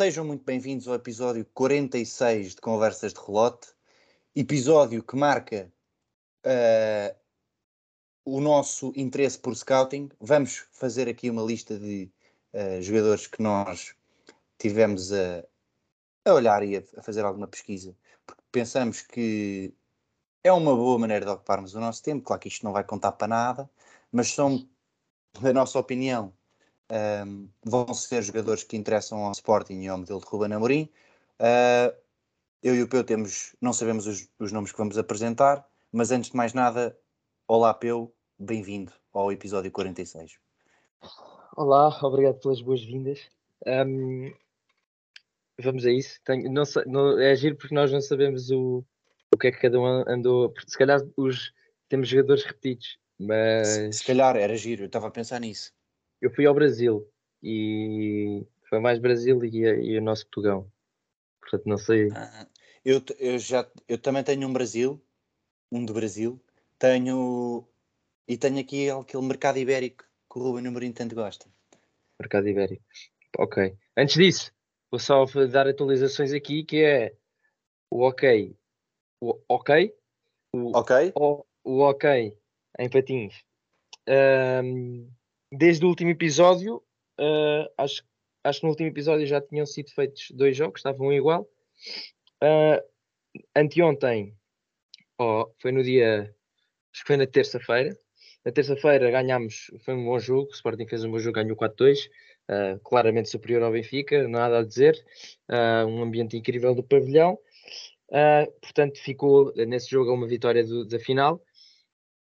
sejam muito bem-vindos ao episódio 46 de Conversas de Relote, episódio que marca uh, o nosso interesse por scouting. Vamos fazer aqui uma lista de uh, jogadores que nós tivemos a, a olhar e a, a, fazer alguma pesquisa, porque pensamos que é uma boa maneira de ocuparmos o nosso tempo. Claro que isto não vai contar para nada, mas são, na nossa opinião, um, vão ser jogadores que interessam ao Sporting e ao modelo de Ruben Amorim. Uh, eu e o Peu temos, não sabemos os, os, nomes que vamos apresentar, mas antes de mais nada, olá Peu, bem-vindo ao episódio 46. Olá, obrigado pelas boas-vindas. Um, vamos a isso. Tenho, não, não, é giro porque nós não sabemos o, o que é que cada um andou. Se calhar os, temos jogadores repetidos, mas. Se, se calhar era giro, eu estava a pensar nisso eu fui ao Brasil e foi mais Brasil e, e o nosso Portugal. Portanto, não sei. Ah, eu, eu já eu também tenho um Brasil, um do Brasil. Tenho e tenho aqui aquele mercado ibérico que o Ruben Amorim tanto gosta. Mercado ibérico. Ok. Antes disso, vou só dar atualizações aqui que é o ok. O ok. O ok. O, o ok em patins. Um, desde o último episódio, uh, acho, acho que no último episódio já tinham sido feitos dois jogos, estavam igual. Uh, anteontem, oh, foi no dia, acho que foi na terça-feira. Na terça-feira ganhámos, foi um bom jogo, o Sporting fez um bom jogo, ganhou 4-2, uh, ah, claramente superior ao Benfica, nada a dizer, um ambiente incrível do pavilhão. Portanto, ficou nesse jogo uma vitória do, da final.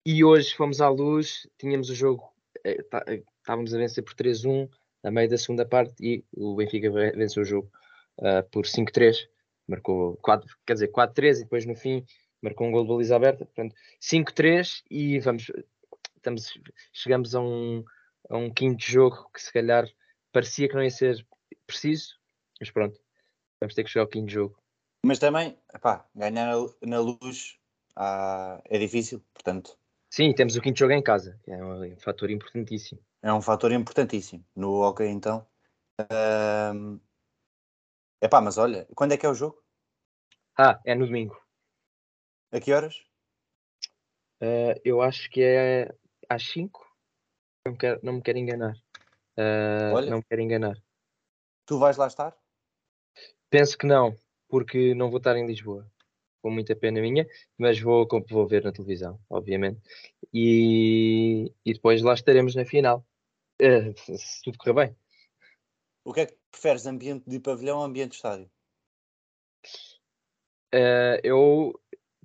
E hoje fomos à luz, tínhamos o jogo eh, eh, estávamos a vencer por 3-1 a meio da segunda parte e o Benfica venceu o jogo uh, por 5-3, marcou 4, quer dizer, 4-3 e depois no fim marcou um gol de baliza aberta, portanto 5-3 e vamos, estamos, chegamos a um, a um quinto jogo que se calhar parecia que não ia ser preciso, mas pronto, vamos ter que chegar ao quinto jogo. Mas também, epá, ganhar na luz ah, é difícil, portanto Sim, temos o quinto jogo em casa, é um, fator importantíssimo. É um fator importantíssimo. No hockey, então. Um... Epá, mas olha, quando é que é o jogo? Ah, é no domingo. A que horas? Uh, eu acho que é às 5. Não, quero, não me quero enganar. Uh, olha, não me quero enganar. Tu vais lá estar? Penso que não, porque não vou estar em Lisboa com muita pena minha, mas vou, vou ver na televisão, obviamente. E, e depois lá estaremos na final, uh, se tudo correr bem. O que é que preferes, ambiente de pavilhão ou ambiente de estádio? Uh, eu,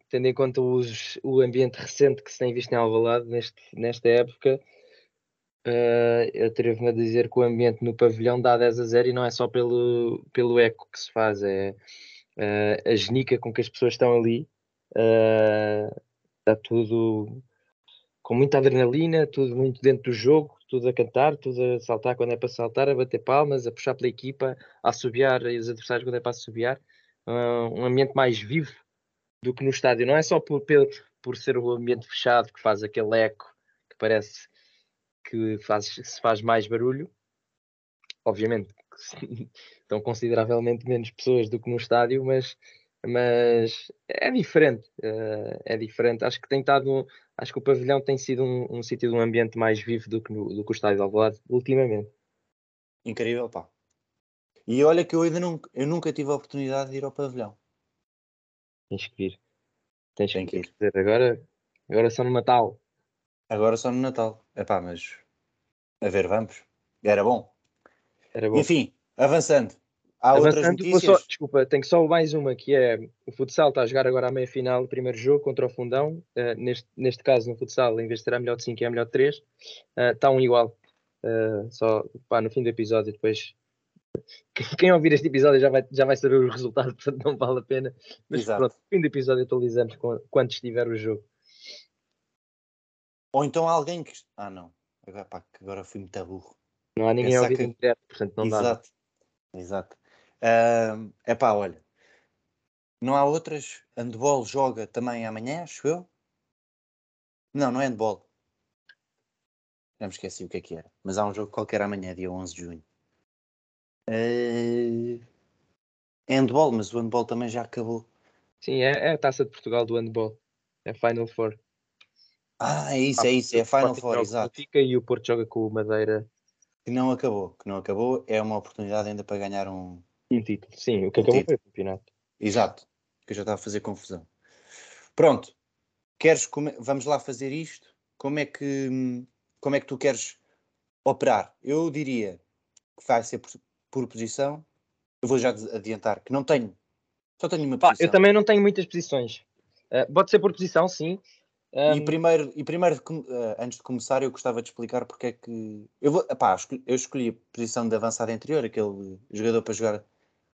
tendo em conta os, o ambiente recente que se tem visto em Alvalade neste, nesta época, uh, eu atrevo-me a dizer que o ambiente no pavilhão dá 10 a 0 e não é só pelo, pelo eco que se faz, é uh, a genica com que as pessoas estão ali, uh, está tudo com muita adrenalina, tudo muito dentro do jogo, tudo a cantar, tudo a saltar quando é para saltar, a bater palmas, a puxar pela equipa, a assobiar os adversários quando é para assobiar. Uh, um ambiente mais vivo do que no estádio. Não é só por, por, por ser o ambiente fechado que faz aquele eco que parece que faz, se faz mais barulho. Obviamente estão consideravelmente menos pessoas do que no estádio, mas, mas é diferente. Uh, é diferente. Acho que tem estado, acho que o pavilhão tem sido um, um sítio de um ambiente mais vivo do que, no, do que o estádio de Alvalade ultimamente. Incrível, pá. E olha que eu ainda nunca, eu nunca tive a oportunidade de ir ao pavilhão. Tens que ir. Tens Tem que ir. Dizer, agora, agora só no Natal. Agora só no Natal. É pá, mas a ver, vamos. Era bom. Era bom. Enfim, Avançando. Há Avançando, outras notícias? Só, desculpa, tenho só mais uma que é o futsal está a jogar agora a meia final, o primeiro jogo contra o Fundão. Uh, neste, neste caso, no futsal, em vez de ser a melhor de 5 é a melhor de 3. Uh, eh, está um igual. Uh, só pá, no fim do episódio, depois quem ouvir este episódio já vai, já vai saber os resultados, portanto não vale a pena. Mas Exato. pronto, no fim do episódio atualizamos quando estiver o jogo. Ou então alguém que. Ah, não. Agora, pá, agora fui muito burro. Não há ninguém a ouvir que... em direto, portanto não Exato. dá. Exato. É uh, pá, olha. Não há outras? Handball joga também amanhã, acho eu? Não, não é handball. Já me esqueci o que é que era. Mas há um jogo qualquer amanhã, dia 11 de junho. Uh, handball, mas o handball também já acabou. Sim, é, é a taça de Portugal do handball. É Final Four. Ah, é isso, é isso, é Final Four, exato. Fica e o Porto joga com o Madeira. Que não acabou, que não acabou, é uma oportunidade ainda para ganhar um, um título. Sim, o que um acabou título. foi o campeonato. Exato, que eu já estava a fazer confusão. Pronto, queres come... vamos lá fazer isto? Como é que como é que tu queres operar? Eu diria que vai ser por, por posição. Eu vou já adiantar que não tenho, só tenho uma posição. eu também não tenho muitas posições. Uh, pode ser por posição, sim. Um... E primeiro, e primeiro uh, antes de começar, eu gostava de explicar porque é que. Eu, vou, epá, eu escolhi a posição de avançado anterior, aquele jogador para jogar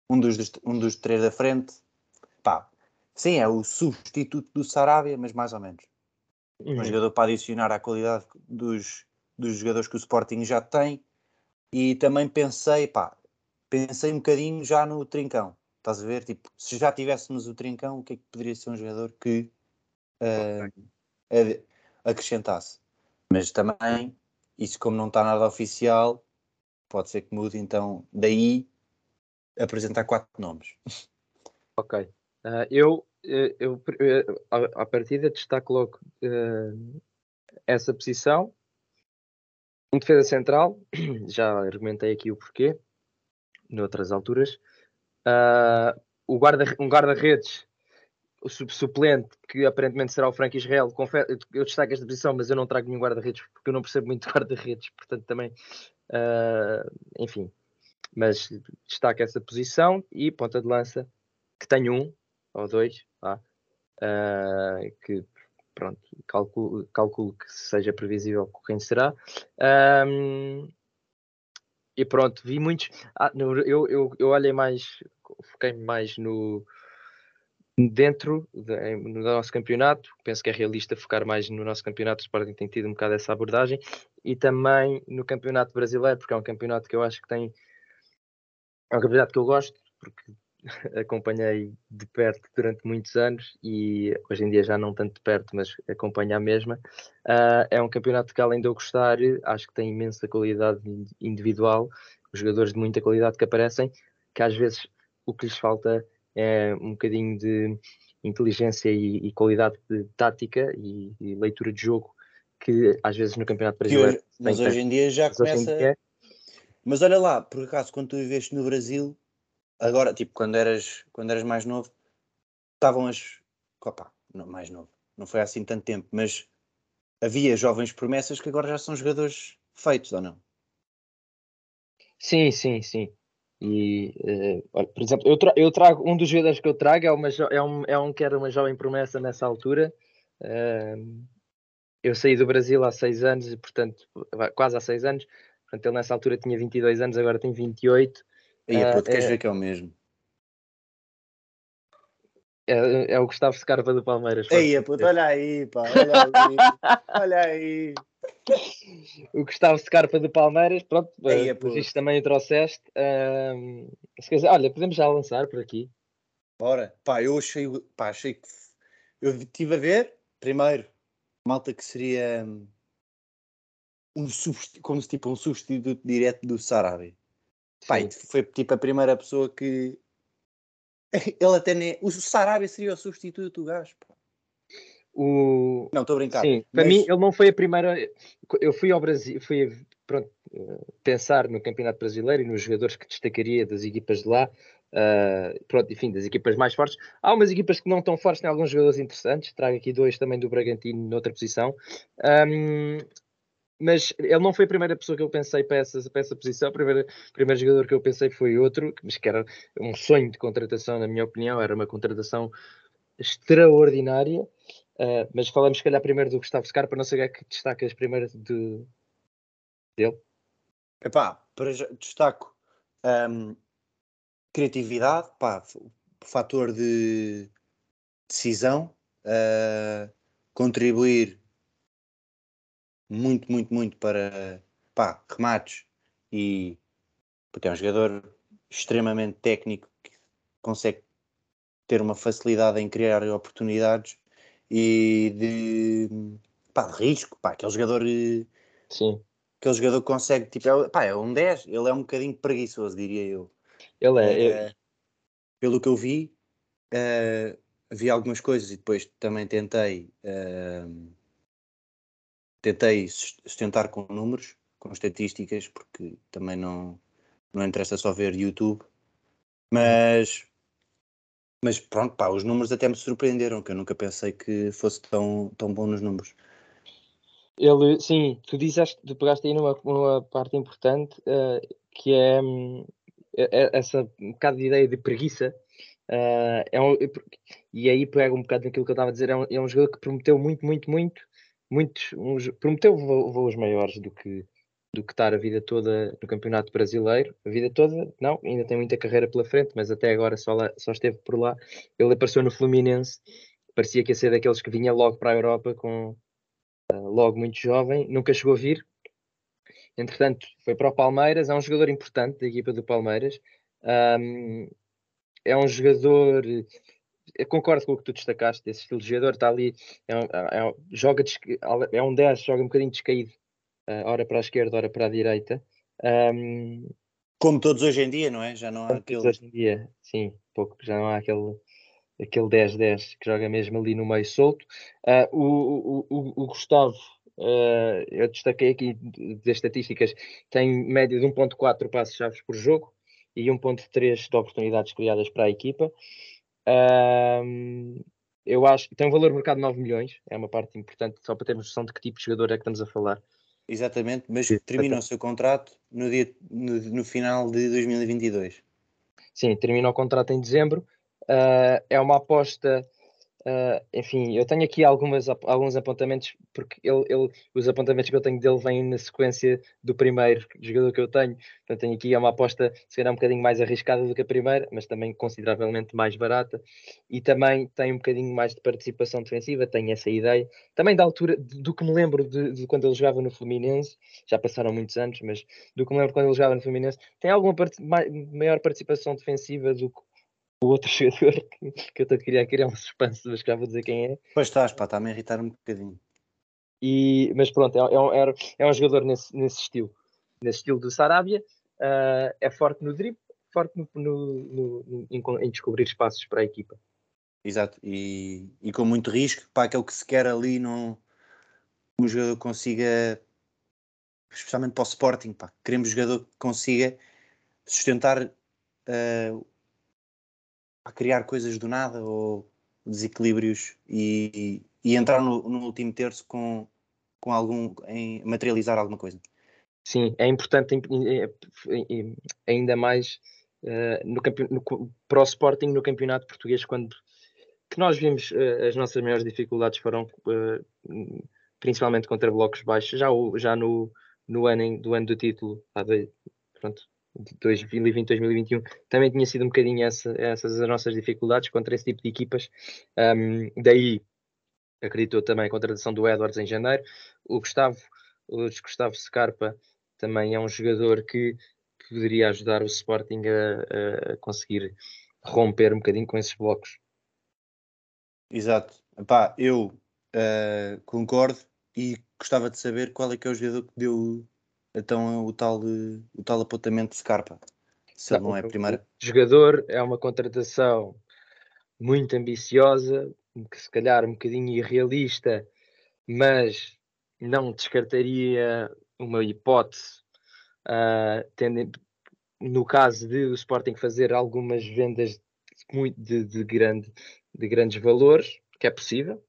um dos, um dos três da frente. Pá, sim, é o substituto do Sarabia, mas mais ou menos. Uhum. Um jogador para adicionar à qualidade dos, dos jogadores que o Sporting já tem. E também pensei, pá, pensei um bocadinho já no Trincão. Estás a ver? Tipo, se já tivéssemos o Trincão, o que é que poderia ser um jogador que uh, acrescentasse? Mas também, isso como não está nada oficial, pode ser que mude, então daí apresentar quatro nomes. Ok. Uh, eu, eh, eu, eu, à partida destaco logo uh, essa posição. Em defesa central, já argumentei aqui o porquê, noutras alturas. Uh, o guarda, um guarda-redes, o suplente, que aparentemente será o Frank Israel. eu destaco esta posição, mas eu não trago nenhum guarda-redes porque eu não percebo muito de guarda-redes, portanto também, uh, enfim. Mas destaco essa posição e ponta de lança, que tenho um ou dois, uh, que pronto, calculo, calculo que seja previsível quem será. Um, e pronto, vi muitos. Ah, eu, eu, eu olhei mais, foquei-me mais no dentro de, no nosso campeonato. Penso que é realista focar mais no nosso campeonato. O Sporting tem tido um bocado essa abordagem e também no campeonato brasileiro, porque é um campeonato que eu acho que tem. É um campeonato que eu gosto, porque acompanhei de perto durante muitos anos e hoje em dia já não tanto de perto, mas acompanho a mesma. Uh, é um campeonato que, além de eu gostar, acho que tem imensa qualidade individual, jogadores de muita qualidade que aparecem, que às vezes o que lhes falta é um bocadinho de inteligência e, e qualidade de tática e, e, leitura de jogo que às vezes no Campeonato Brasileiro. Hoje, mas hoje em dia já começa. Dia... Mas olha lá, por acaso, quando tu viveste no Brasil, agora, tipo, quando eras, quando eras mais novo, estavam as. Opa, não, mais novo, não foi assim tanto tempo, mas havia jovens promessas que agora já são jogadores feitos, ou não? Sim, sim, sim. E, uh, olha, por exemplo, eu, tra eu, trago um dos jogadores que eu trago é, uma é, um, é um que era uma jovem promessa nessa altura. Uh, eu saí do Brasil há seis anos, e portanto, quase há seis anos. Portanto, ele nessa altura tinha 22 anos, agora tem 28. E uh, puto, queres ver que é o mesmo? É, é o Gustavo Scarpa do Palmeiras. Ei, puto, olha aí, pá, olha aí, olha aí. O Gustavo Scarpa do Palmeiras, pronto, Ei, uh, isto também o trouxeste. Uh, quiser, olha, podemos já lançar por aqui. Bora, pá, eu achei, pá, achei que eu estive a ver, primeiro, malta que seria um como se tipo um substituto direto do Sarabia. Pai, foi tipo a primeira pessoa que. Ele até nem. O Sarabia seria o substituto do gajo, pá. O... Não, estou a brincar. Sim, para mim ele não foi a primeira. Eu fui ao Brasil, fui pronto, pensar no Campeonato Brasileiro e nos jogadores que destacaria das equipas de lá. Uh, pronto, enfim, das equipas mais fortes. Há umas equipas que não estão fortes, têm alguns jogadores interessantes. Trago aqui dois também do Bragantino noutra posição. Um, mas ele não foi a primeira pessoa que eu pensei para essa, para essa posição. O primeiro, primeiro jogador que eu pensei foi outro, mas que era um sonho de contratação, na minha opinião. Era uma contratação extraordinária. Uh, mas falamos, se calhar, primeiro do Gustavo Scarpa. Não sei o que é que destacas primeiro de, dele. Epá, para, destaco um, criatividade, pá, fator de decisão, uh, contribuir muito, muito, muito para pá, remates e porque é um jogador extremamente técnico que consegue ter uma facilidade em criar oportunidades e de, pá, de risco, pá, aquele jogador Sim. aquele jogador consegue, tipo, é, pá, é um 10, ele é um bocadinho preguiçoso, diria eu. Ele é, é pelo que eu vi, uh, vi algumas coisas e depois também tentei uh, tentei sustentar com números, com estatísticas, porque também não, não interessa só ver YouTube, mas mas pronto, pá, os números até me surpreenderam, que eu nunca pensei que fosse tão, tão bom nos números. Ele, sim, tu disseste, tu pegaste aí numa, numa parte importante, uh, que é, um, é, essa um bocado de ideia de preguiça. Uh, é um, e aí pega um bocado naquilo que eu estava a dizer, é um, é um jogador que prometeu muito, muito, muito, muito um, prometeu voos maiores do que, do que estar a vida toda no Campeonato Brasileiro. A vida toda, não, ainda tem muita carreira pela frente, mas até agora só, lá, só esteve por lá. Ele apareceu no Fluminense, parecia que ia ser daqueles que vinha logo para a Europa, com uh, logo muito jovem, nunca chegou a vir. Entretanto, foi para o Palmeiras, é um jogador importante da equipa do Palmeiras. Um, é um jogador eu concordo com o que tu destacaste desse estilo de jogador, está ali, é, é, é joga, é um 10, joga um bocadinho descaído, ora para a esquerda, ora para a direita. Um, Como todos hoje em dia, não é? Já não há aquele. Hoje em dia, sim, pouco, já não há aquele, aquele 10-10 que joga mesmo ali no meio solto. Uh, o, o, o, Gustavo, uh, eu destaquei aqui das estatísticas, tem média de 1.4 passos-chaves por jogo e 1.3 de oportunidades criadas para a equipa. Um, eu acho que tem um valor de mercado de 9 milhões, é uma parte importante, só para termos noção de que tipo de jogador é que estamos a falar. Exatamente, mas termina o seu contrato no, dia, no, no final de 2022. Sim, termina o contrato em dezembro. Uh, é uma aposta Uh, enfim, eu tenho aqui algumas, alguns apontamentos, porque ele, ele, os apontamentos que eu tenho dele vêm na sequência do primeiro jogador que eu tenho. Portanto, tenho aqui uma aposta, se calhar, um bocadinho mais arriscada do que a primeira, mas também consideravelmente mais barata. E também tem um bocadinho mais de participação defensiva, tenho essa ideia. Também da altura, do que me lembro de, de quando ele jogava no Fluminense, já passaram muitos anos, mas do que me lembro quando ele jogava no Fluminense, tem alguma part maior participação defensiva do que o outro jogador que, que eu estou a criar, criar um suspense, mas já vou dizer quem é. Pois estás, pá, está-me a irritar um bocadinho. E, mas pronto, é, é, um, é um jogador nesse, nesse estilo, nesse estilo do Sarabia, uh, é forte no drible, forte no, no, no, em, em, descobrir espaços para a equipa. Exato, e, e com muito risco, para aquele que se quer ali, não, um jogador consiga, especialmente para o Sporting, pá, queremos um jogador que consiga sustentar uh, a criar coisas do nada ou desequilíbrios e, e entrar no, no, último terço com, com algum em materializar alguma coisa. Sim, é importante ainda mais uh, no, no, para o Sporting no campeonato português quando que nós vimos uh, as nossas maiores dificuldades foram uh, principalmente contra blocos baixos já, já no, no ano do ano do título há dois, pronto, 2020, 2021, também tinha sido um bocadinho essa, essas as nossas dificuldades contra esse tipo de equipas. Um, daí, acredito também a contratação do Edwards em janeiro. O Gustavo, o Gustavo Scarpa também é um jogador que poderia ajudar o Sporting a, a conseguir romper um bocadinho com esses blocos. Exato. Epá, eu uh, concordo e gostava de saber qual é que é o jogador que deu então o tal, o tal apontamento de Scarpa, se não, não é a primeira. O jogador é uma contratação muito ambiciosa, que se calhar um bocadinho irrealista, mas não descartaria uma hipótese, uh, tendo, no caso de o Sporting fazer algumas vendas muito de, de, grande, de grandes valores, que é possível,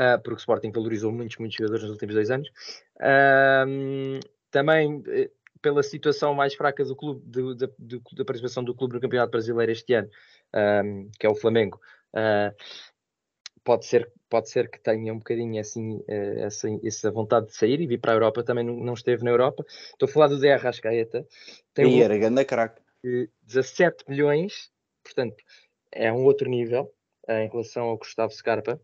uh, porque o Sporting valorizou muitos, muitos jogadores nos últimos dois anos. Uh, também eh, pela situação mais fraca do clube, do, do, do, da participação do clube no Campeonato Brasileiro este ano, um, que é o Flamengo. Uh, pode ser, pode ser que tenha um bocadinho assim, uh, essa, essa vontade de sair e vir para a Europa, também não, não esteve na Europa. Estou a falar do DR Rascaeta. Tem e um, era grande craque. 17 milhões, portanto, é um outro nível uh, em relação ao Gustavo Scarpa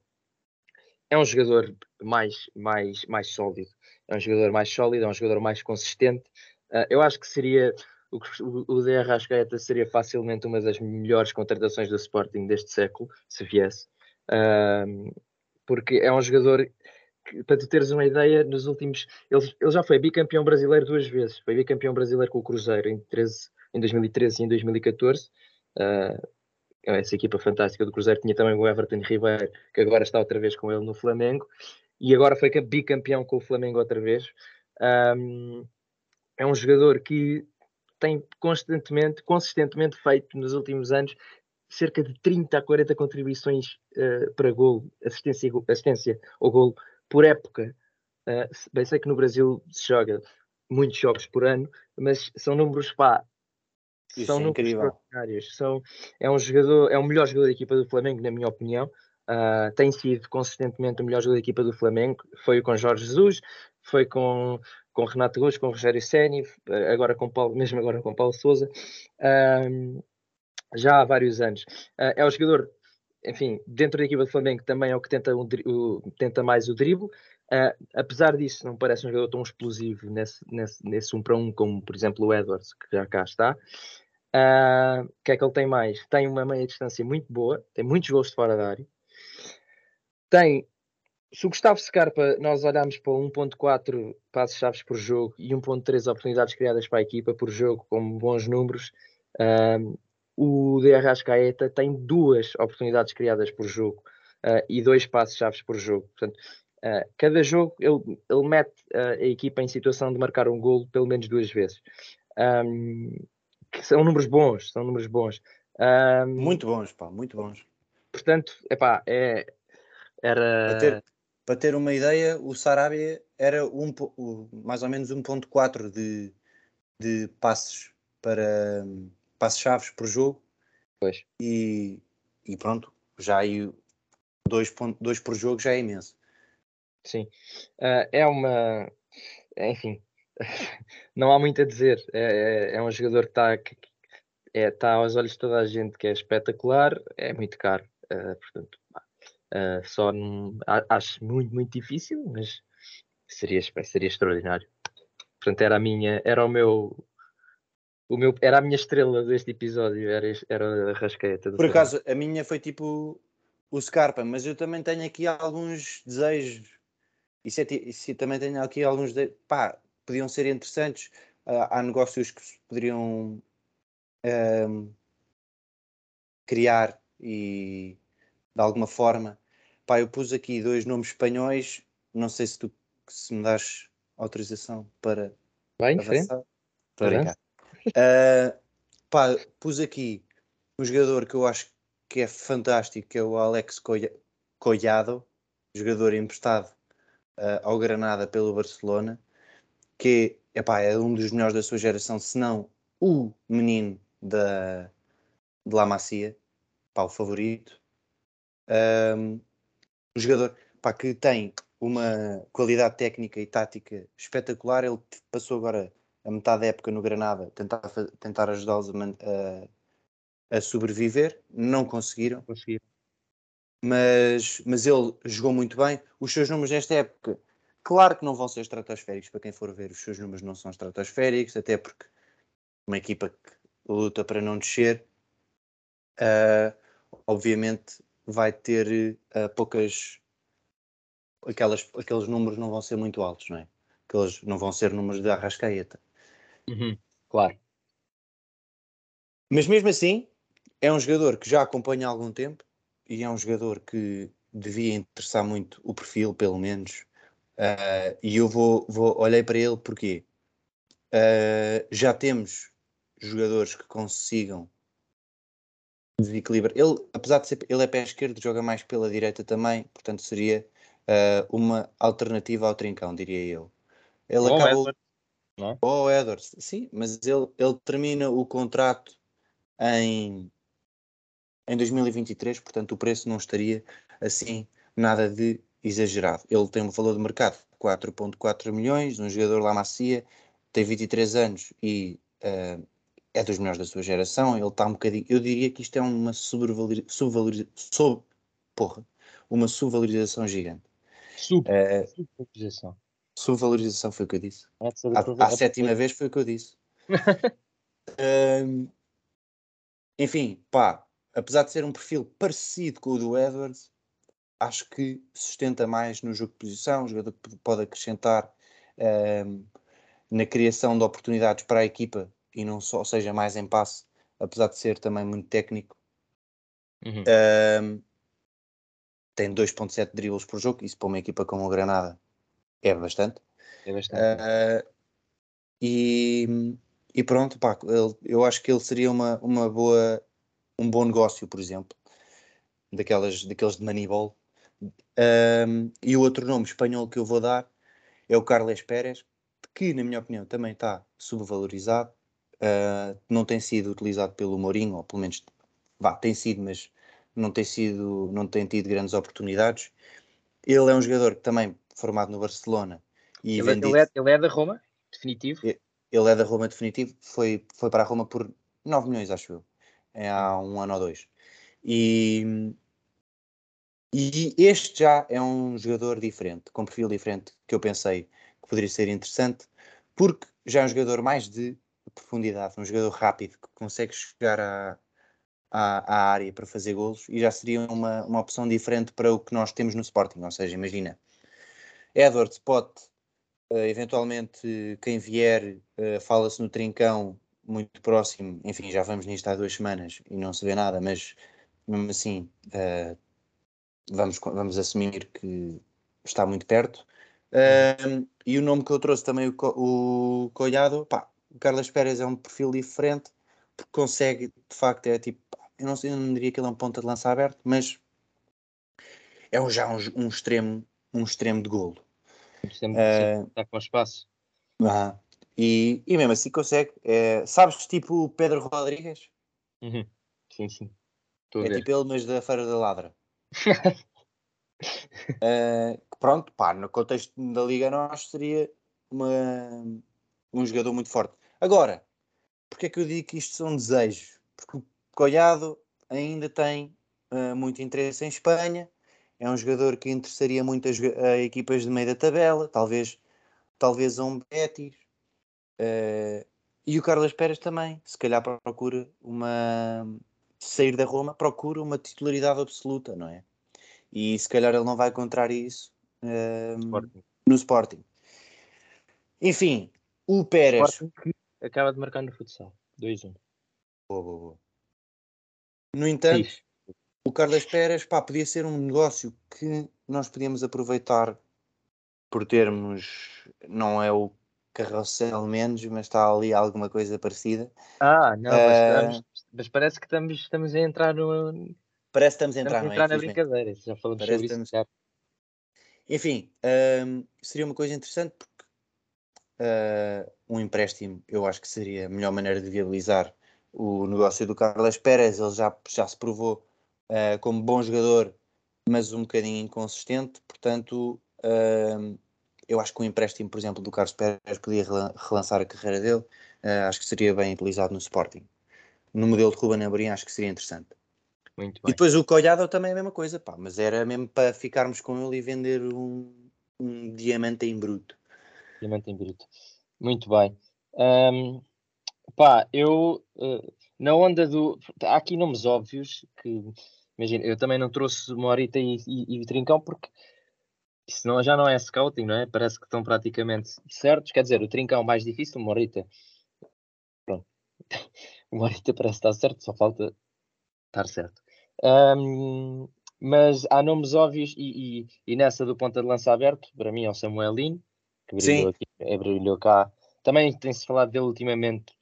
é um jogador mais, mais, mais sólido, é um jogador mais sólido, é um jogador mais consistente. Uh, eu acho que seria o, o DR Arrascaeta seria facilmente uma das melhores contratações do Sporting deste século, se viesse, uh, porque é um jogador que, para tu teres uma ideia, nos últimos ele, ele já foi bicampeão brasileiro duas vezes, foi bicampeão brasileiro com o Cruzeiro em, 13, em 2013 e em 2014. Uh, Uh, essa equipa fantástica do Cruzeiro tinha também o Everton Ribeiro, que agora está outra vez com ele no Flamengo, e agora foi bicampeão com o Flamengo outra vez. Um, é um jogador que tem constantemente, consistentemente feito nos últimos anos cerca de 30 a 40 contribuições uh, para gol, assistência, assistência ou gol por época. Uh, bem sei que no Brasil se joga muitos jogos por ano, mas são números pá, Isso são é incrível. extraordinários. São, é um jogador, é o melhor jogador da equipa do Flamengo, na minha opinião. Uh, tem sido consistentemente o melhor jogador da equipa do Flamengo. Foi com Jorge Jesus, foi com, com Renato Russo, com Rogério Ceni, agora com Paulo, mesmo agora com Paulo Souza, uh, já há vários anos. Uh, é o jogador, enfim, dentro da equipa do Flamengo também é o que tenta, o, o, tenta mais o drible. Uh, apesar disso, não parece um jogador tão explosivo nesse, nesse, nesse 1 para 1 como, por exemplo, o Edwards, que já cá está. Uh, o que é que ele tem mais? Tem uma meia distância muito boa, tem muitos gols de fora da área. Tem, se o Gustavo Scarpa, nós olharmos para 1.4 passos chaves por jogo e 1.3 oportunidades criadas para a equipa por jogo, como bons números, uh, o de Arrascaeta tem duas oportunidades criadas por jogo e dois passos chaves por jogo. Portanto, Uh, cada jogo ele, ele mete uh, a equipa em situação de marcar um golo pelo menos duas vezes. Um, são números bons, são números bons. Um, muito bons, pá, muito bons. Portanto, epá, é, era... Para ter, para ter uma ideia, o Sarabia era um, mais ou menos 1.4 de, de passes para passes chaves por jogo. Pois. E, e pronto, já aí 2 por jogo já é imenso. Sim, uh, é uma. Enfim, não há muito a dizer. É, é, é um jogador que está é, tá aos olhos de toda a gente que é espetacular, é muito caro. Uh, portanto, uh, só num, acho muito, muito difícil, mas seria, seria extraordinário. Portanto, era a minha, era o meu. O meu, era a minha estrela deste episódio, era, era a Rascaeta. Por acaso, a minha foi tipo o Scarpa, mas eu também tenho aqui alguns desejos isso, é, isso também tenho aqui alguns de, pá, podiam ser interessantes. Uh, há negócios que se poderiam um, criar e de alguma forma. Pá, eu pus aqui dois nomes espanhóis. Não sei se tu se me das autorização para Vai em frente. Para uh, pá, pus aqui um jogador que eu acho que é fantástico, que é o Alex Collado, jogador emprestado uh, ao Granada pelo Barcelona, que epá, é um dos melhores da sua geração, se não o menino da, de La Macia, o favorito. Um, um jogador pá, que tem uma qualidade técnica e tática espetacular. Ele passou agora a metade da época no Granada tentar, tentar ajudá-los a, a, sobreviver. Não conseguiram. Conseguiram mas, mas ele jogou muito bem. Os seus números nesta época, claro que não vão ser estratosféricos, para quem for ver, os seus números não são estratosféricos, até porque uma equipa que luta para não descer, uh, obviamente vai ter uh, poucas. Aquelas, aqueles números não vão ser muito altos, não é? Aqueles não vão ser números de arrascaeta. Uhum, claro. Mas mesmo assim, é um jogador que já acompanha há algum tempo e é um jogador que devia interessar muito o perfil, pelo menos. Uh, e eu vou, vou olhei para ele porque uh, já temos jogadores que consigam desequilibrar. Ele, apesar de ser ele é pé esquerdo, joga mais pela direita também, portanto seria uh, uma alternativa ao trincão, diria eu. Ele acabou. Edwards, não? Oh, Edwards, sim, mas ele, ele termina o contrato em em 2023, portanto o preço não estaria assim nada de exagerado. Ele tem um valor de mercado de 4.4 milhões, um jogador lá macia, tem 23 anos e uh, é dos melhores da sua geração, ele está um bocadinho, eu diria que isto é uma subvalorização, sub, porra, uma subvalorização gigante. Sub, uh, subvalorização. Subvalorização foi o que eu disse. A, a sétima vez foi o que eu disse. uh, enfim, pá, apesar de ser um perfil parecido com o do Edwards, acho que sustenta mais no jogo de posição, um jogador que pode acrescentar um, ehm, na criação de oportunidades para a equipa e não só, seja mais em passe apesar de ser também muito técnico. Uhum. Um, tem 2.7 dribles por jogo, isso para uma equipa como o Granada é bastante. É bastante. Uh, e, e pronto, pá, ele, eu acho que ele seria uma, uma boa, um bom negócio, por exemplo, daquelas, daqueles de Moneyball. Um, e o outro nome espanhol que eu vou dar é o Carles Pérez, que, na minha opinião, também está subvalorizado. Uh, não tem sido utilizado pelo Mourinho, ou pelo menos vá, tem sido, mas não tem sido, não tem tido grandes oportunidades. Ele é um jogador que também formado no Barcelona e ele, vendido, ele, é, ele é da Roma, definitivo. Ele é da Roma definitivo, foi, foi para a Roma por 9 milhões, acho eu, é há um ano ou dois. E, e este já é um jogador diferente, com perfil diferente, que eu pensei que poderia ser interessante, porque já é um jogador mais de profundidade, um jogador rápido, que consegue chegar à, à, área para fazer golos e já seria uma, uma opção diferente para o que nós temos no Sporting. Ou seja, imagina, Edward Spot, uh, eventualmente quem vier, uh, fala-se no Trincão muito próximo, enfim, já vamos nisto há duas semanas e não se vê nada, mas mesmo assim uh, vamos, vamos assumir que está muito perto. e o nome que eu trouxe também, o, o Colhado, pá, o Carlos Pérez é um perfil diferente, porque consegue, de facto, é tipo, eu não, eu não diria que ele é um ponta de lança aberto, mas é um, já um, um, extremo, um extremo de golo. Sempre, uh, está com espaço. Uh, e, e mesmo assim consegue. É, sabes, tipo o Pedro Rodrigues? Uhum. Sim, sim. Estou é tipo ele, mas da Feira da Ladra. uh, pronto, pá, no contexto da Liga Nós seria uma, um jogador muito forte. Agora, porque é que eu digo que isto são desejos? Porque o Collado ainda tem uh, muito interesse em Espanha, é um jogador que interessaria muito a, a equipas de meio da tabela, talvez, talvez a um Betis. Uh, e o Carlos Pérez também, se calhar procura uma sair da Roma, procura uma titularidade absoluta, não é? E se calhar ele não vai encontrar isso uh, Sporting. no Sporting. Enfim, o Pérez. Sporting acaba de marcar no futsal. 2-1. Boa, boa, boa. No entanto, o Carlos Pérez pá, podia ser um negócio que nós podíamos aproveitar por termos, não é o carrossel menos, mas está ali alguma coisa parecida. Ah, não, mas, uh, estamos, mas parece que estamos, estamos a entrar no. Parece que estamos a entrar, estamos a entrar é? na brincadeira, já falamos parece sobre isso. Enfim, um, seria uma coisa interessante porque uh, um empréstimo eu acho que seria a melhor maneira de viabilizar o negócio do Carlos Pérez, ele já, já se provou uh, como bom jogador, mas um bocadinho inconsistente, portanto, uh, eu acho que o empréstimo, por exemplo, do Carlos Pérez podia relançar a carreira dele, uh, acho que seria bem utilizado no Sporting. No modelo de Ruben Amorim acho que seria interessante. Muito bem. E depois o Colhado também é a mesma coisa, pá, mas era mesmo para ficarmos com ele e vender um, um diamante em bruto. Diamante em bruto. Muito bem. Um, Pá, eu uh, na onda do. Há aqui nomes óbvios que. Imagina, eu também não trouxe Morita e, e, e Trincão porque isso não, já não é scouting, não é? Parece que estão praticamente certos. Quer dizer, o Trincão mais difícil, o Morita. Pronto. O Morita parece estar certo, só falta estar certo. Um, mas há nomes óbvios e, e, e, nessa do ponta de lança aberto, para mim é o Samuelino, que brilhou, aqui, é, brilhou cá. Também tem-se falado dele ultimamente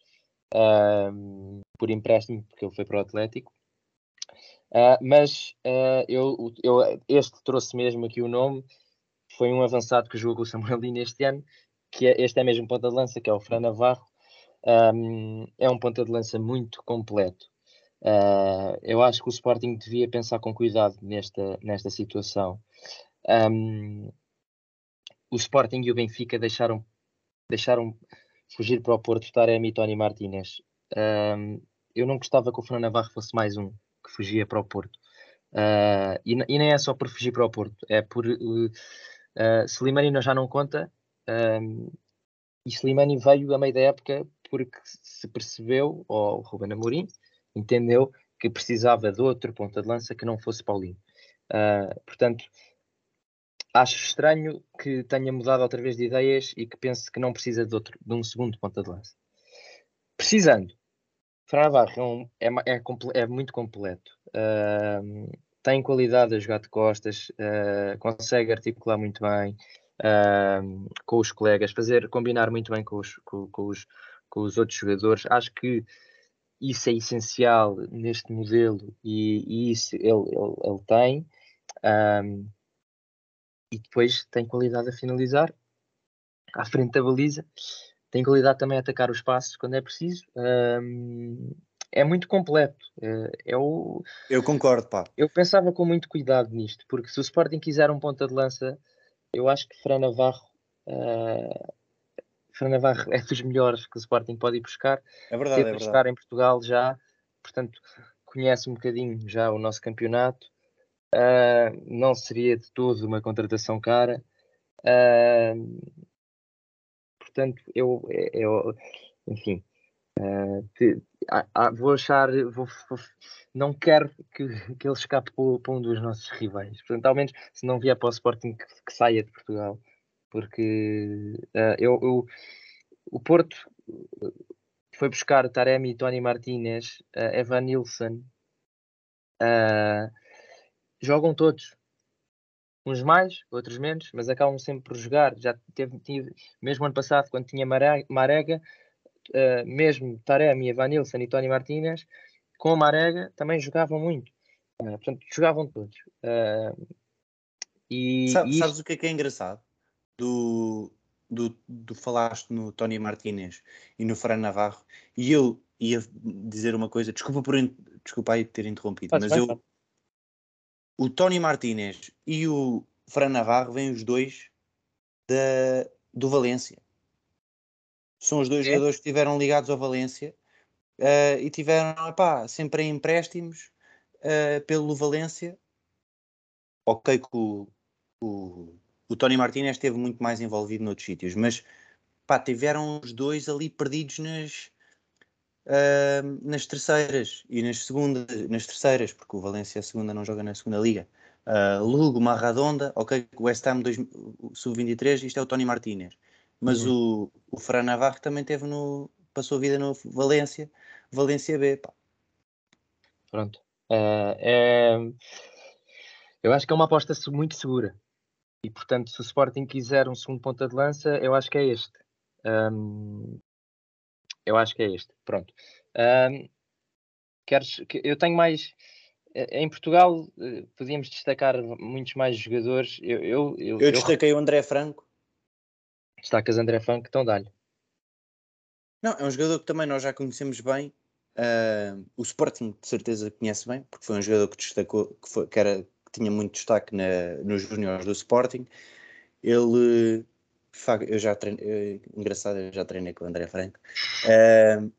uh, por empréstimo, porque ele foi para o Atlético. Uh, mas uh, eu, eu, este trouxe mesmo aqui o nome, foi um avançado que jogou com o Samuel Lino este ano, que é, este é mesmo ponta de lança, que é o Fran Navarro. Um, é um ponta de lança muito completo. Uh, eu acho que o Sporting devia pensar com cuidado nesta, nesta situação. Um, o Sporting e o Benfica deixaram, deixaram fugir para o Porto Taremi e Tony Martinez. Um, eu não gostava que o Fernando Navarro fosse mais um que fugia para o Porto. Uh, e, e, nem é só por fugir para o Porto, é por uh, uh, Slimani já não conta e Slimani veio a meio da época porque se percebeu, ou Ruben Amorim entendeu que precisava de outro ponta de lança que não fosse Paulinho. Uh, portanto, acho estranho que tenha mudado outra vez de ideias e que pense que não precisa de, outro, de um segundo ponta de lança. Precisando, Fran Navarro é, um, é, é, é, muito completo. Uh, tem qualidade a jogar de costas, uh, consegue articular muito bem uh, com os colegas, fazer combinar muito bem com os, com, com, os, com os outros jogadores. Acho que isso é essencial neste modelo e, e isso ele, ele, ele tem. Um, e depois tem qualidade a finalizar à frente da baliza, tem qualidade também a atacar os passos quando é preciso. Um, é muito completo. É, é, o... Eu concordo, pá. Eu pensava com muito cuidado nisto, porque se o Sporting quiser um ponta de lança, eu acho que Fran Navarro, uh, Fran Navarro é dos melhores que o Sporting pode ir buscar. É verdade, Teve é buscar em Portugal já, portanto, conhece um bocadinho já o nosso campeonato. Uh, não seria de todo uma contratação cara. Uh, portanto, eu, eu enfim, Uh, te, vou achar, vou, vou, não quero que, que ele escape para, um dos nossos rivais. Portanto, ao menos se não vier para o Sporting que, que saia de Portugal, porque uh, eu, eu, o Porto foi buscar Taremi, Tony Martinez, uh, Evan Nilsson, jogam todos. Uns mais, outros menos, mas acabam sempre por jogar. Já teve, tive, mesmo ano passado, quando tinha Marega, uh, mesmo Taremi, Evanilson e Tony Martinez, com a Marega também jogavam muito. Uh, portanto, jogavam todos. Uh, e, Sabe, e Sabes o que é que é engraçado? Do, do, do falaste no Tony Martinez e no Fran Navarro, e eu ia dizer uma coisa, desculpa por desculpa aí ter interrompido, mas bem, eu o Tony Martinez e o Fran Navarro vêm os dois da, do Valência. São os dois é. jogadores que estiveram ligados ao Valência uh, e tiveram epá, sempre em empréstimos uh, pelo Valência. Ok, que o, o, o Tony Martinez esteve muito mais envolvido noutros sítios, mas pá, tiveram os dois ali perdidos nas, uh, nas terceiras e nas segundas, nas terceiras, porque o Valência a segunda não joga na segunda liga. Uh, Lugo, Marradonda, ok, o West Ham sub-23, isto é o Tony Martinez. Mas uhum. o, o Fran Navarro também teve no. passou a vida no Valência, Valência B. Pá. Pronto. Uh, é, eu acho que é uma aposta muito segura. E portanto, se o Sporting quiser um segundo ponta de lança, eu acho que é este. Um, eu acho que é este. Pronto. Um, queres, eu tenho mais. Eh, em Portugal eh, podíamos destacar muitos mais jogadores. Eu, eu, eu, eu destaquei eu... o André Franco. Destacas André Funk, então dá-lhe. Não, é um jogador que também nós já conhecemos bem. Uh, o Sporting de certeza conhece bem, porque foi um jogador que destacou, que, foi, que, era, que tinha muito destaque na, nos juniores do Sporting. Ele, eu já treinei, engraçado, eu já treinei com o André Franco. Uh,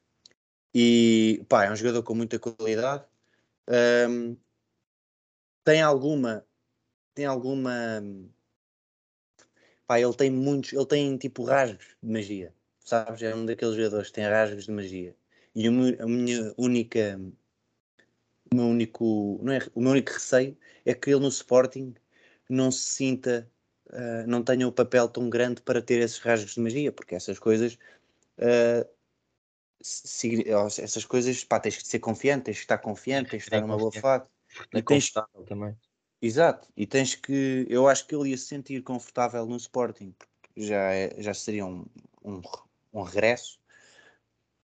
e pá, é um jogador com muita qualidade. Um, tem alguma, tem alguma pá, ele tem muitos, ele tem tipo rasgos de magia, sabes? É um daqueles jogadores que tem rasgos de magia. E a minha única, o meu único, não é, o meu único receio é que ele no Sporting não se sinta, uh, não tenha o um papel tão grande para ter esses rasgos de magia, porque essas coisas. Uh, se, essas coisas, pá, tens que ser confiante, tens que estar confiante, tens que estar numa boa fase. Tens, também. Exato, e tens que. Eu acho que ele ia se sentir confortável no Sporting, porque já, é, já seria um, um, um regresso,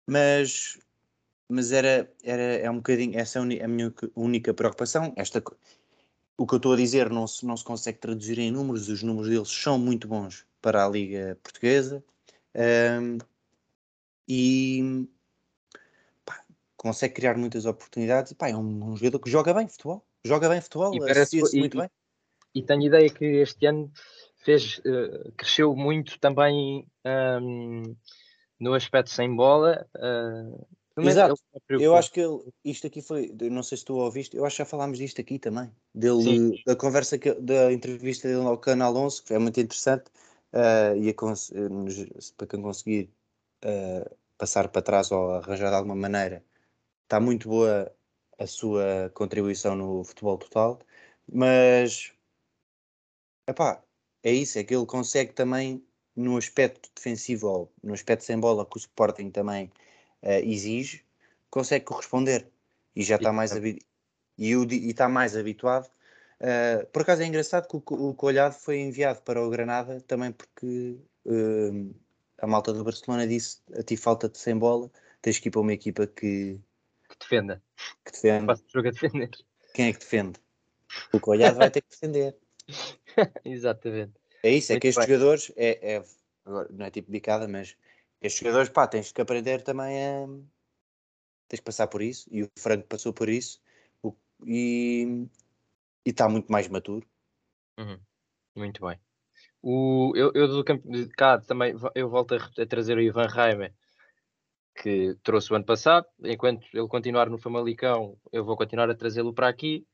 mas, mas era, era é um bocadinho. Essa é a minha única preocupação. Esta, o que eu estou a dizer não se, não se consegue traduzir em números, os números deles são muito bons para a Liga Portuguesa um, e pá, consegue criar muitas oportunidades. Pá, é um, um jogador que joga bem futebol joga bem futebol, associa-se muito e, bem. E tenho ideia que este ano fez, uh, cresceu muito também um, no aspecto sem bola. Uh, Exato, eu acho que ele, isto aqui foi, não sei se tu ouviste, eu acho que já falámos disto aqui também, dele, Sim. da conversa, que, da entrevista dele ao Canal 11, que é muito interessante, uh, e para quem conseguir passar para trás ou arranjar de alguma maneira, está muito boa a sua contribuição no futebol total, mas epá, é isso, é que ele consegue também no aspecto defensivo ou no aspecto sem bola que o Sporting também uh, exige, consegue corresponder e já está mais, habi e, o, e está mais habituado. Uh, por acaso é engraçado que o, o Colhado foi enviado para o Granada também porque uh, a malta do Barcelona disse a ti falta-te sem bola, tens que ir para uma equipa que defenda. Que defende. Faça jogo a defender. Quem é que defende? O Colhado vai ter que defender. Exatamente. É isso, é Muito que estes bem. jogadores, é, é, não é tipo bicada, mas estes jogadores, pá, tens que aprender também a. Tens que passar por isso, e o Franco passou por isso, o, e está muito mais maturo. Uhum. Muito bem. O, eu, eu do campo de cá também eu volto a, a trazer o Ivan Reimer, que trouxe o ano passado. Enquanto ele continuar no Famalicão, eu vou continuar a trazê-lo para aqui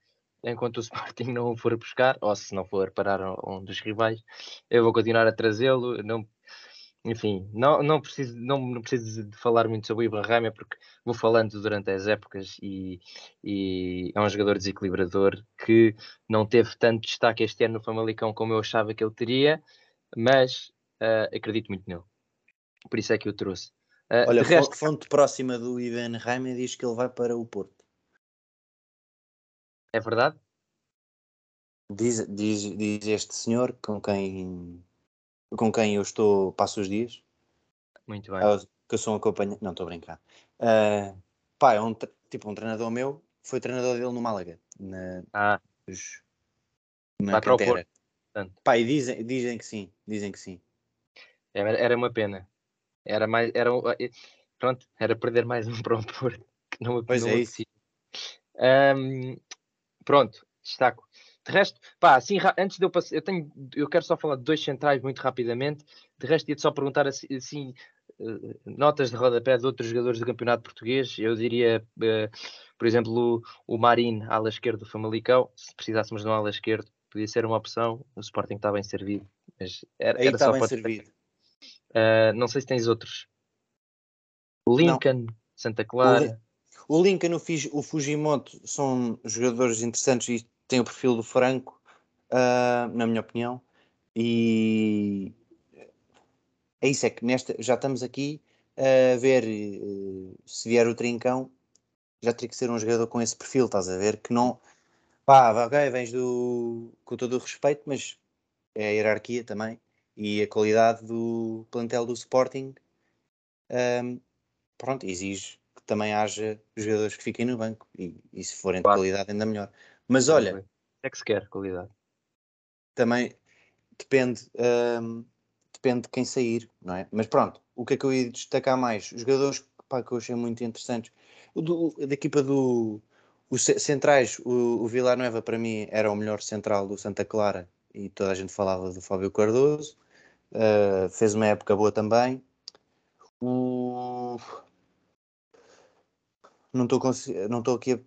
enquanto o Sporting não o for buscar, ou se não for parar um dos rivais, eu vou continuar a trazê-lo. Não, enfim, não, não, preciso, não, não preciso de falar muito sobre o Ibrahim, porque vou falando durante as épocas e, e, é um jogador desequilibrador que não teve tanto destaque este ano no Famalicão como eu achava que ele teria, mas uh, acredito muito nele. Por isso é que eu trouxe. Uh, Olha, resto... fonte próxima do Ivan Raime diz que ele vai para o Porto. É verdade? Diz, diz, diz este senhor com quem, com quem eu estou, passo os dias. Muito bem. que eu sou um acompanhante. Não, estou a brincar. Uh, pá, é um, tipo um treinador meu, foi treinador dele no Málaga. Na, ah. Dos, na Vai cantera. Pá, e dizem, dizem que sim, dizem que sim. Era, era uma pena. Era mais. Era, pronto, era perder mais um para o Porto. Não, pois não é isso. Um, Pronto, destaco. De resto, pá, assim, antes de eu passar, eu, tenho, eu quero só falar de dois centrais muito rapidamente. De resto, ia-te só perguntar assim, assim notas de rodapé de outros jogadores do campeonato português. Eu diria, uh, por exemplo, o, o Marin, ala esquerda do Famalicão. Se precisássemos de um ala esquerdo, podia ser uma opção. O Sporting está bem servido. Mas era, Aí era está bem servido. Uh, não sei se tens outros. Lincoln, não. Santa Clara. O Lincoln e o Fujimoto são jogadores interessantes e têm o perfil do Franco, uh, na minha opinião. E é isso, é que nesta, já estamos aqui a ver uh, se vier o Trincão, já teria que ser um jogador com esse perfil, estás a ver? Que não. Pá, ok, vens do. com todo o respeito, mas é a hierarquia também e a qualidade do plantel do Sporting. Um, pronto, exige também haja jogadores que fiquem no banco e, e se forem claro. de qualidade ainda melhor. Mas olha, é que se quer qualidade. Também depende, um, depende de quem sair, não é? Mas pronto, o que é que eu ia destacar mais? Os jogadores pá, que eu achei muito interessantes. O do, da equipa do. Os centrais, o, o Vilar Nova para mim era o melhor central do Santa Clara e toda a gente falava do Fábio Cardoso. Uh, fez uma época boa também. O, não estou não estou aqui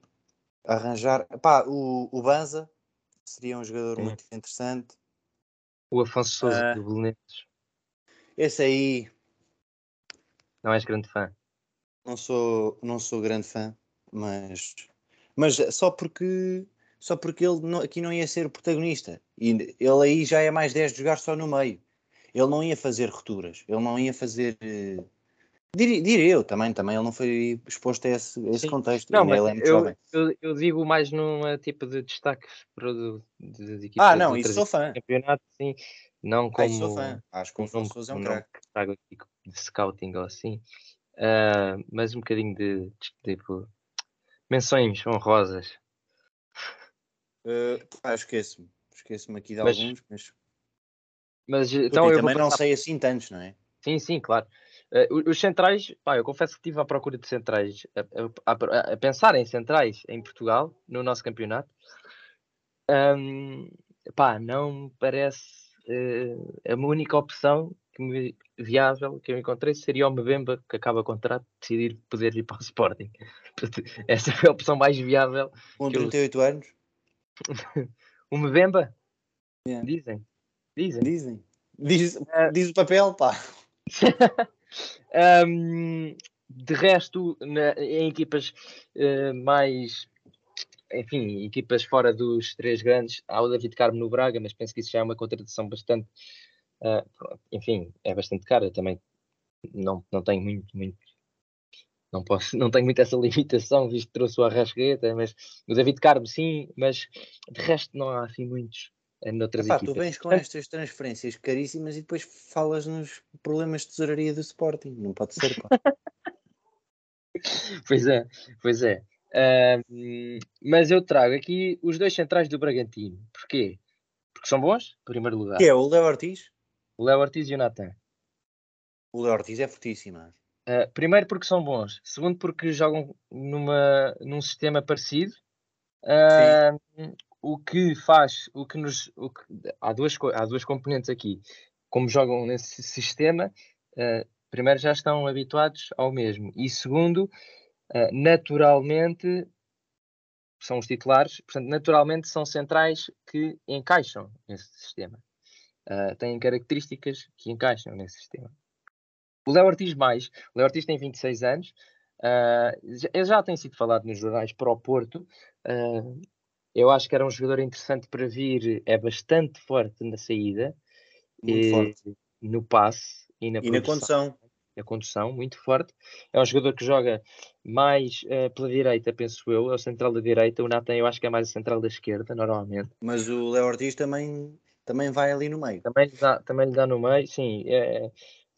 a arranjar. Pá, o, o Banza seria um jogador Sim. muito interessante. O Afonso Souza uh, do Belenenses. Esse aí. Não és grande fã? Não sou, não sou grande fã, mas, mas só porque só porque ele não, aqui não ia ser o protagonista. E ele aí já é mais 10 de jogar só no meio. Ele não ia fazer rupturas, ele não ia fazer uh, Diria, eu também, também ele não foi exposto a esse, a esse contexto. Não, mas é eu, eu, eu, digo mais num eh, tipo de destaques para de, de, de Ah, não, isso sou fã. Campeonato, sim. Não como. Ah, sou fã. Acho que o Afonso é um craque. Trago aqui de scouting ou assim. Uh, mas um bocadinho de, de tipo. Menções honrosas. Uh, ah, esqueço-me. Esqueço-me aqui de mas, alguns, mas. Mas então eu também não sei assim tantos, não é? Sim, sim, claro. Uh, os centrais, pá, eu confesso que estive à procura de centrais, a, a, a, pensar em centrais em Portugal, no nosso campeonato. Um, pá, não me parece uh, a única opção que me, viável que eu encontrei seria o Mbemba, que acaba o contrato, decidir poder ir para o Sporting. Essa foi a opção mais viável. Com 38 eu... anos? o Mbemba? Yeah. Dizem. Dizem. Dizem. Diz, uh, diz o papel, pá. um, de resto, na, em equipas uh, mais. Enfim, equipas fora dos três grandes, há o David Carmo no Braga, mas penso que isso já é uma contradição bastante. Uh, enfim, é bastante cara. também não, não tenho muito, muito não posso, não tenho muito essa limitação, visto que trouxe o Arrasqueta, mas o David Carmo sim, mas de resto não há assim muitos noutras Epá, equipas. tu vens com estas transferências caríssimas e depois falas nos problemas de tesouraria do Sporting. Não pode ser, pá. pois é, pois é. Uh, mas eu trago aqui os dois centrais do Bragantino. Porquê? Porque são bons, em primeiro lugar. Que é o Léo Ortiz? O Léo Ortiz e o Nathan. O Léo Ortiz é fortíssimo. Uh, primeiro porque são bons. Segundo porque jogam numa, num sistema parecido. Uh, o que faz, o que nos. O que, há, duas, há duas componentes aqui. Como jogam nesse sistema, uh, primeiro já estão habituados ao mesmo. E segundo, naturalmente são os titulares, portanto, naturalmente são centrais que encaixam nesse sistema. têm características que encaixam nesse sistema. O Léo Ortiz mais. O Léo Ortiz tem 26 anos. Uh, ele já tem sido falado nos jornais para o Porto. Uh, eu acho que era um jogador interessante para vir. É bastante forte na saída. Muito e, forte. No passe e na, e na condução. Na condução, muito forte. É um jogador que joga mais uh, pela direita, penso eu. É o central da direita. O Nathan, eu acho que é mais o central da esquerda, normalmente. Mas o Léo Ortiz também, também vai ali no meio. Também lhe dá, também lhe dá no meio, sim. É,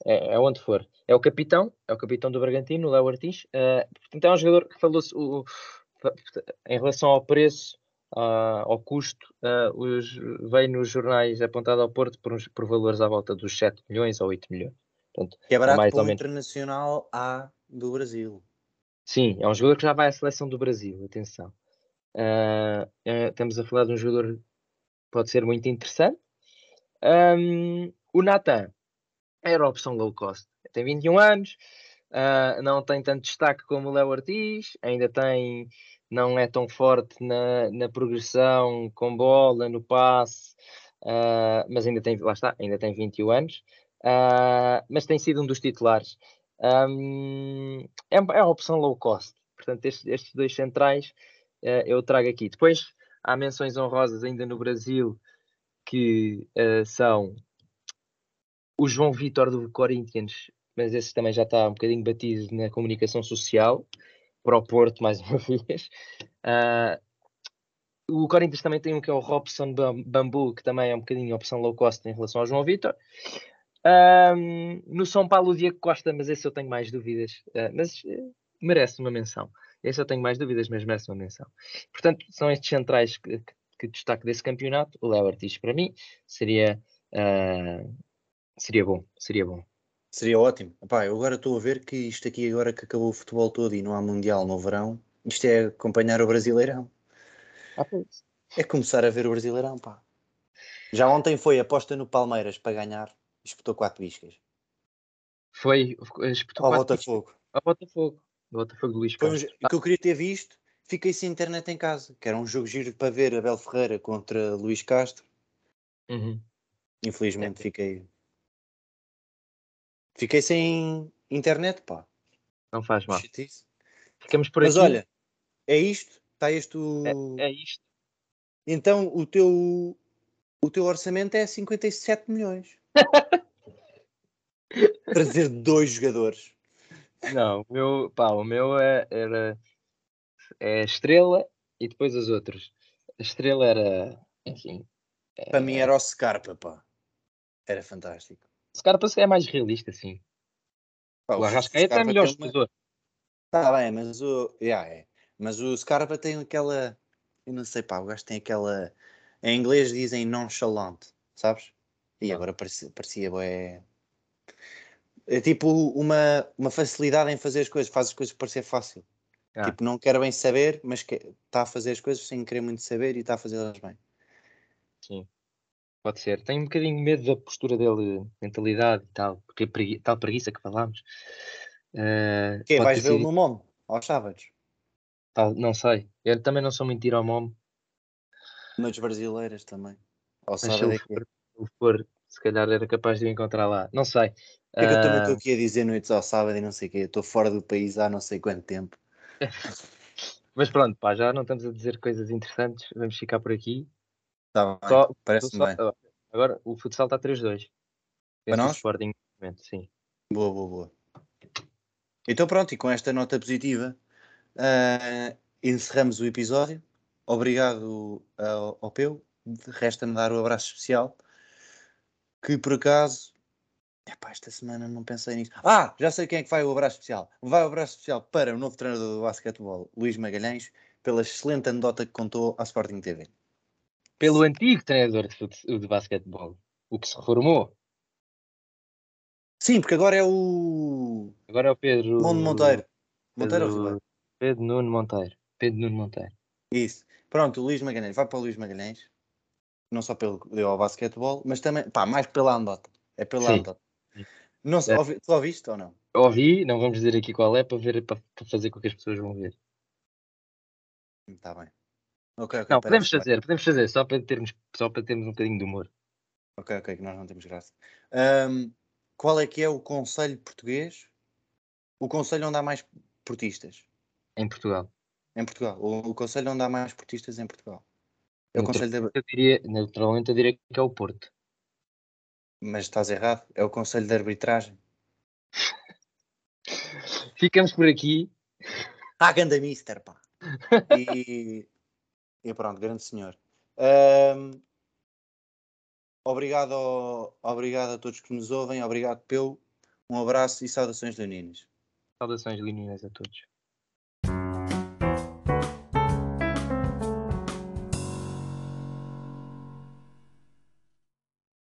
é, é, onde for. É o capitão, é o capitão do Bragantino, o Léo Ortiz. Uh, portanto, é um jogador que falou-se em relação ao preço, uh, ao custo, uh, os, veio nos jornais apontado ao Porto por, uns, por valores à volta dos 7 milhões ou 8 milhões. Portanto, que é barato mais para o internacional A do Brasil. Sim, é um jogador que já vai à seleção do Brasil, atenção. Uh, estamos a falar de um jogador que pode ser muito interessante. Um, o Nathan era a opção low cost. Tem 21 anos, uh, não tem tanto destaque como o Léo Ortiz, ainda tem, não é tão forte na, na progressão com bola, no passe, uh, mas ainda tem, lá está, ainda tem 21 anos, uh, mas tem sido um dos titulares. Um, é, é opção low cost. Portanto, estes, estes dois centrais eu trago aqui. Depois há menções honrosas ainda no Brasil que são o João Vitor do Corinthians, mas esse também já está um bocadinho batido na comunicação social, para o Porto, mais uma vez. Uh, o Corinthians também tem um que é o Robson Bambu, que também é um bocadinho opção low cost em relação ao João Vitor. Um, no São Paulo, o Diego Costa, mas esse eu tenho mais dúvidas, uh, mas uh, merece uma menção. Esse eu tenho mais dúvidas, mas merece uma menção. Portanto, são estes centrais que, que, que destaco desse campeonato. O Léo Ortiz, para mim, seria uh, Seria bom, seria bom. Seria ótimo. Epá, eu agora estou a ver que isto aqui, agora que acabou o futebol todo e não há Mundial no verão, isto é acompanhar o Brasileirão. Ah. É começar a ver o Brasileirão, pá. Já ontem foi aposta no Palmeiras para ganhar, espetou quatro biscas. Foi, espetou Ao Botafogo. Ao Botafogo. Botafogo do Luís Foi um, ah. que eu queria ter visto, fiquei sem internet em casa, que era um jogo giro para ver Abel Ferreira contra Luís Castro. Uhum. Infelizmente é. fiquei Fiquei sem internet, pá. Não faz mal. Ficamos por Mas aqui. olha, é isto? Está este o... é, é isto. Então o teu, o teu orçamento é 57 milhões. Para dizer dois jogadores. Não, o meu, pá, o meu é, era é estrela e depois as outras. A estrela era, enfim. Para mim era o Scarpa, pá. Era fantástico. Scarpa é mais realista, sim. Pá, o Arrascaeta é melhor jogador. Está bem, mas o. Yeah, é. Mas o Scarpa tem aquela. Eu não sei, pá, o gajo tem aquela. Em inglês dizem nonchalant, sabes? E ah. agora parecia, parecia é... é tipo uma, uma facilidade em fazer as coisas, faz as coisas parecer fácil. Ah. Tipo, não quer bem saber, mas está a fazer as coisas sem querer muito saber e está a fazê-las bem. Sim. Pode ser. Tenho um bocadinho medo da postura dele, mentalidade e tal, porque é pregui tal preguiça que falámos. Uh, que vais vê-lo no MOM, aos sábados? Tal, não sei. Eu também não sou mentira ao MOM. Noites brasileiras também. Ao sábado é que... for, for, se calhar era capaz de o encontrar lá. Não sei. É que eu também estou aqui a dizer noites ao sábado e não sei o quê. Estou fora do país há não sei quanto tempo. Mas pronto, pá, já não estamos a dizer coisas interessantes. Vamos ficar por aqui. Tá bem, parece-me bem. Agora o futsal está 3-2. Para nós? Sporting, sim. Boa, boa, boa. Então pronto, e com esta nota positiva uh, encerramos o episódio. Obrigado ao, ao Peu. Resta-me dar o um abraço especial. Que por acaso. Epá, esta semana não pensei nisso. Ah, já sei quem é que vai o abraço especial. Vai o abraço especial para o novo treinador do basquetebol, Luís Magalhães, pela excelente anedota que contou à Sporting TV. Pelo antigo treinador de, de basquetebol, o que se reformou. Sim, porque agora é o. Agora é o Pedro. Monte Monteiro. Monteiro Pedro... ou Ribeiro? Pedro Nuno Monteiro. Pedro Nuno Monteiro. Isso. Pronto, o Luís Magalhães. Vai para o Luís Magalhães. Não só pelo que deu ao basquetebol, mas também, pá, mais pela andota. É pela Sim. andota. Não sei, é. ouvi, tu ouviste ou não? Ouvi, não vamos dizer aqui qual é para ver para, para fazer com que as pessoas vão ver. Está bem. Okay, okay, não, podemos fazer, podemos fazer, só para, termos, só para termos um bocadinho de humor. Ok, ok, que nós não temos graça. Um, qual é que é o conselho português? O conselho onde há mais portistas? Em Portugal. Em Portugal. O, o conselho onde há mais portistas em Portugal. É o conselho de... eu diria, Naturalmente eu diria que é o Porto. Mas estás errado. É o conselho de arbitragem. Ficamos por aqui. Ah, ganda mister, pá. E, e pronto, grande senhor. Um, obrigado, ao, obrigado a todos que nos ouvem. Obrigado, pelo Um abraço e saudações leoninas. Saudações leoninas a todos.